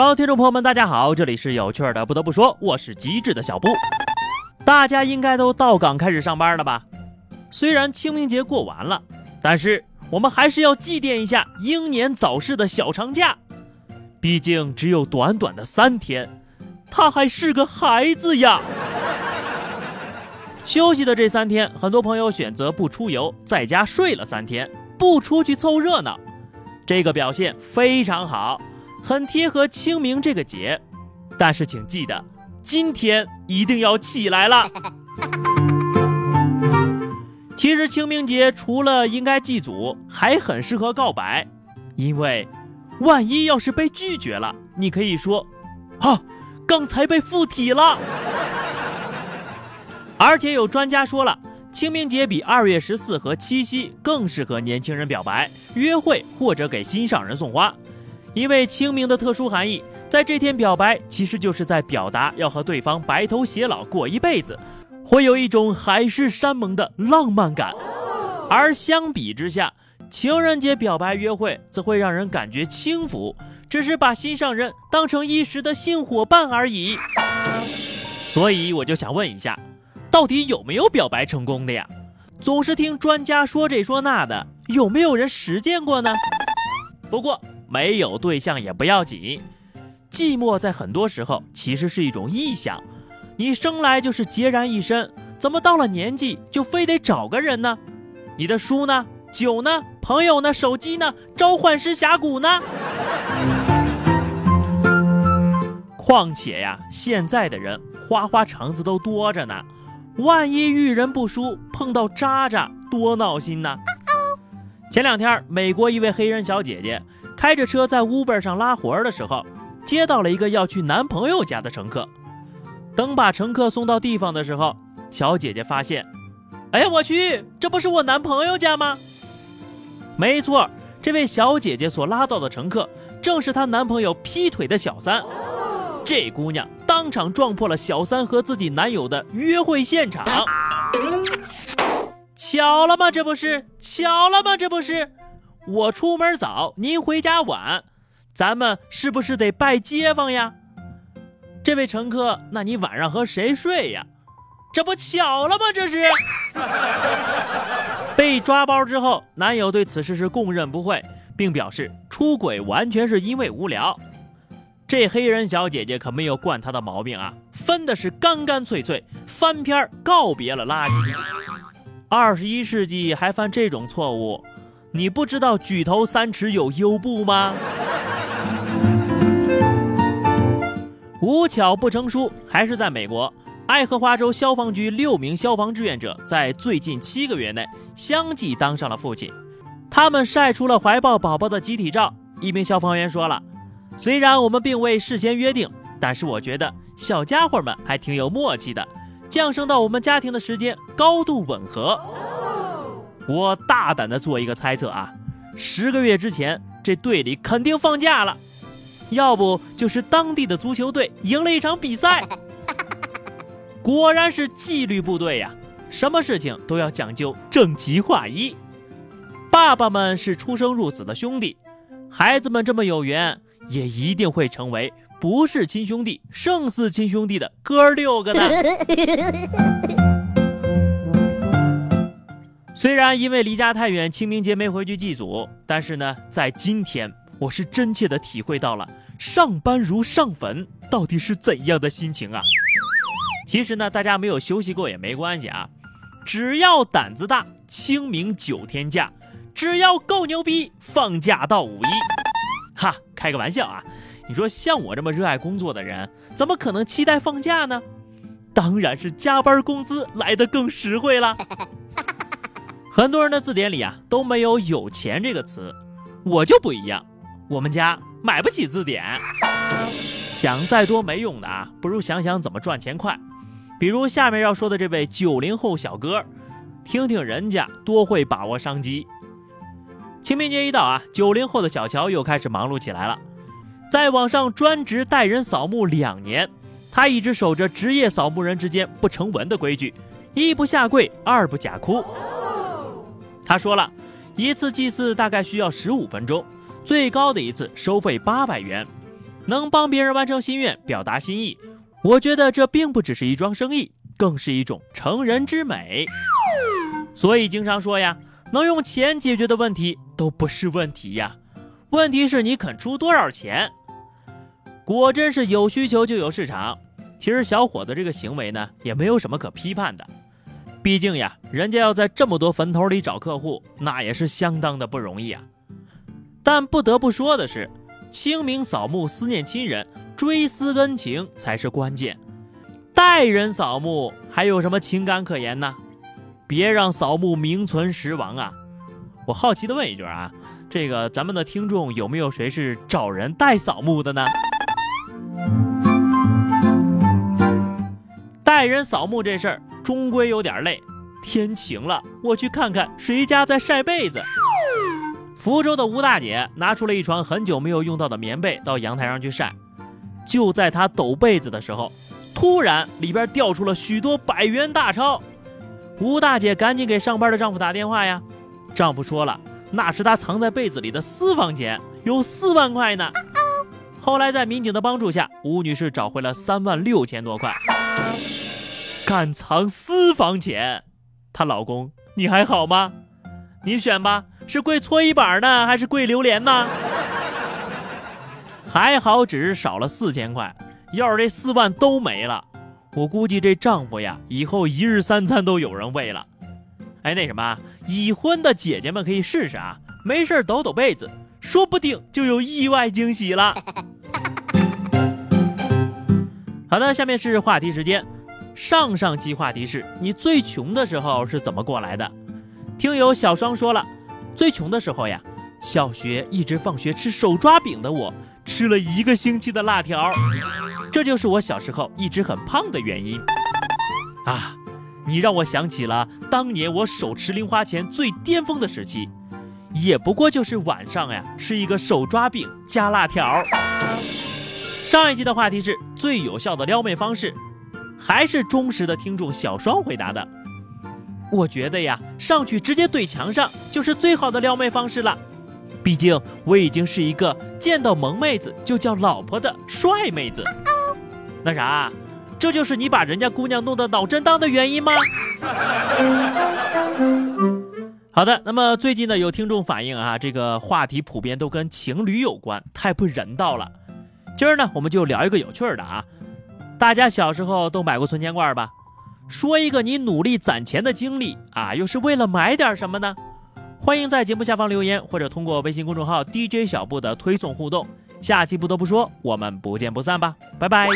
Hello，听众朋友们，大家好，这里是有趣的。不得不说，我是机智的小布。大家应该都到岗开始上班了吧？虽然清明节过完了，但是我们还是要祭奠一下英年早逝的小长假。毕竟只有短短的三天，他还是个孩子呀。休息的这三天，很多朋友选择不出游，在家睡了三天，不出去凑热闹。这个表现非常好。很贴合清明这个节，但是请记得，今天一定要起来了。其实清明节除了应该祭祖，还很适合告白，因为万一要是被拒绝了，你可以说：“啊，刚才被附体了。” 而且有专家说了，清明节比二月十四和七夕更适合年轻人表白、约会或者给心上人送花。因为清明的特殊含义，在这天表白，其实就是在表达要和对方白头偕老过一辈子，会有一种海誓山盟的浪漫感。而相比之下，情人节表白约会则会让人感觉轻浮，只是把心上人当成一时的性伙伴而已。所以我就想问一下，到底有没有表白成功的呀？总是听专家说这说那的，有没有人实践过呢？不过。没有对象也不要紧，寂寞在很多时候其实是一种臆想。你生来就是孑然一身，怎么到了年纪就非得找个人呢？你的书呢？酒呢？朋友呢？手机呢？召唤师峡谷呢？况且呀，现在的人花花肠子都多着呢，万一遇人不淑，碰到渣渣，多闹心呢！前两天，美国一位黑人小姐姐。开着车在 Uber 上拉活儿的时候，接到了一个要去男朋友家的乘客。等把乘客送到地方的时候，小姐姐发现，哎呀，我去，这不是我男朋友家吗？没错，这位小姐姐所拉到的乘客正是她男朋友劈腿的小三。这姑娘当场撞破了小三和自己男友的约会现场。巧了吗？这不是巧了吗？这不是。我出门早，您回家晚，咱们是不是得拜街坊呀？这位乘客，那你晚上和谁睡呀？这不巧了吗？这是 被抓包之后，男友对此事是供认不讳，并表示出轨完全是因为无聊。这黑人小姐姐可没有惯他的毛病啊，分的是干干脆脆，翻篇告别了垃圾。二十一世纪还犯这种错误？你不知道举头三尺有优步吗？无巧不成书，还是在美国爱荷华州消防局六名消防志愿者在最近七个月内相继当上了父亲。他们晒出了怀抱宝宝的集体照。一名消防员说了：“虽然我们并未事先约定，但是我觉得小家伙们还挺有默契的，降生到我们家庭的时间高度吻合。”我大胆的做一个猜测啊，十个月之前这队里肯定放假了，要不就是当地的足球队赢了一场比赛。果然是纪律部队呀，什么事情都要讲究整齐划一。爸爸们是出生入死的兄弟，孩子们这么有缘，也一定会成为不是亲兄弟胜似亲兄弟的哥六个的。虽然因为离家太远，清明节没回去祭祖，但是呢，在今天，我是真切的体会到了上班如上坟到底是怎样的心情啊！其实呢，大家没有休息过也没关系啊，只要胆子大，清明九天假，只要够牛逼，放假到五一。哈，开个玩笑啊！你说像我这么热爱工作的人，怎么可能期待放假呢？当然是加班工资来的更实惠了。很多人的字典里啊都没有“有钱”这个词，我就不一样，我们家买不起字典。想再多没用的啊，不如想想怎么赚钱快。比如下面要说的这位九零后小哥，听听人家多会把握商机。清明节一到啊，九零后的小乔又开始忙碌起来了，在网上专职带人扫墓两年，他一直守着职业扫墓人之间不成文的规矩：一不下跪，二不假哭。他说了，一次祭祀大概需要十五分钟，最高的一次收费八百元。能帮别人完成心愿，表达心意，我觉得这并不只是一桩生意，更是一种成人之美。所以经常说呀，能用钱解决的问题都不是问题呀，问题是你肯出多少钱。果真是有需求就有市场。其实小伙子这个行为呢，也没有什么可批判的。毕竟呀，人家要在这么多坟头里找客户，那也是相当的不容易啊。但不得不说的是，清明扫墓思念亲人，追思恩情才是关键。代人扫墓还有什么情感可言呢？别让扫墓名存实亡啊！我好奇的问一句啊，这个咱们的听众有没有谁是找人代扫墓的呢？代人扫墓这事儿终归有点累。天晴了，我去看看谁家在晒被子。福州的吴大姐拿出了一床很久没有用到的棉被到阳台上去晒。就在她抖被子的时候，突然里边掉出了许多百元大钞。吴大姐赶紧给上班的丈夫打电话呀。丈夫说了，那是她藏在被子里的私房钱，有四万块呢。后来在民警的帮助下，吴女士找回了三万六千多块。敢藏私房钱，她老公你还好吗？你选吧，是跪搓衣板呢，还是跪榴莲呢？还好只是少了四千块，要是这四万都没了，我估计这丈夫呀，以后一日三餐都有人喂了。哎，那什么，已婚的姐姐们可以试试啊，没事抖抖被子，说不定就有意外惊喜了。好的，下面是话题时间。上上期话题是你最穷的时候是怎么过来的？听友小双说了，最穷的时候呀，小学一直放学吃手抓饼的我，吃了一个星期的辣条，这就是我小时候一直很胖的原因。啊，你让我想起了当年我手持零花钱最巅峰的时期，也不过就是晚上呀吃一个手抓饼加辣条。上一期的话题是最有效的撩妹方式。还是忠实的听众小双回答的，我觉得呀，上去直接怼墙上就是最好的撩妹方式了。毕竟我已经是一个见到萌妹子就叫老婆的帅妹子。那啥，这就是你把人家姑娘弄得脑震荡的原因吗？好的，那么最近呢，有听众反映啊，这个话题普遍都跟情侣有关，太不人道了。今儿呢，我们就聊一个有趣的啊。大家小时候都买过存钱罐吧？说一个你努力攒钱的经历啊，又是为了买点什么呢？欢迎在节目下方留言，或者通过微信公众号 DJ 小布的推送互动。下期不得不说，我们不见不散吧，拜拜。